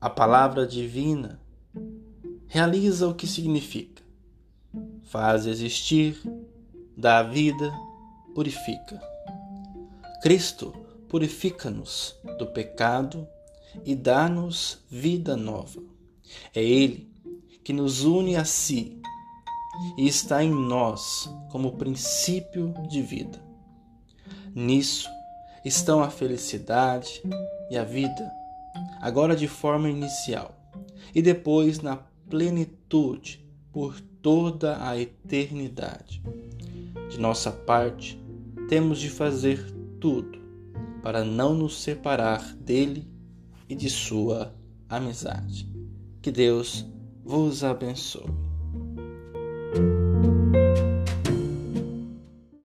a palavra divina realiza o que significa, faz existir, dá vida, purifica. Cristo purifica-nos do pecado e dá-nos vida nova. É Ele que nos une a si e está em nós como princípio de vida. Nisso estão a felicidade e a vida, agora de forma inicial, e depois na plenitude por toda a eternidade. De nossa parte, temos de fazer tudo para não nos separar dele e de sua amizade. Que Deus vos abençoe.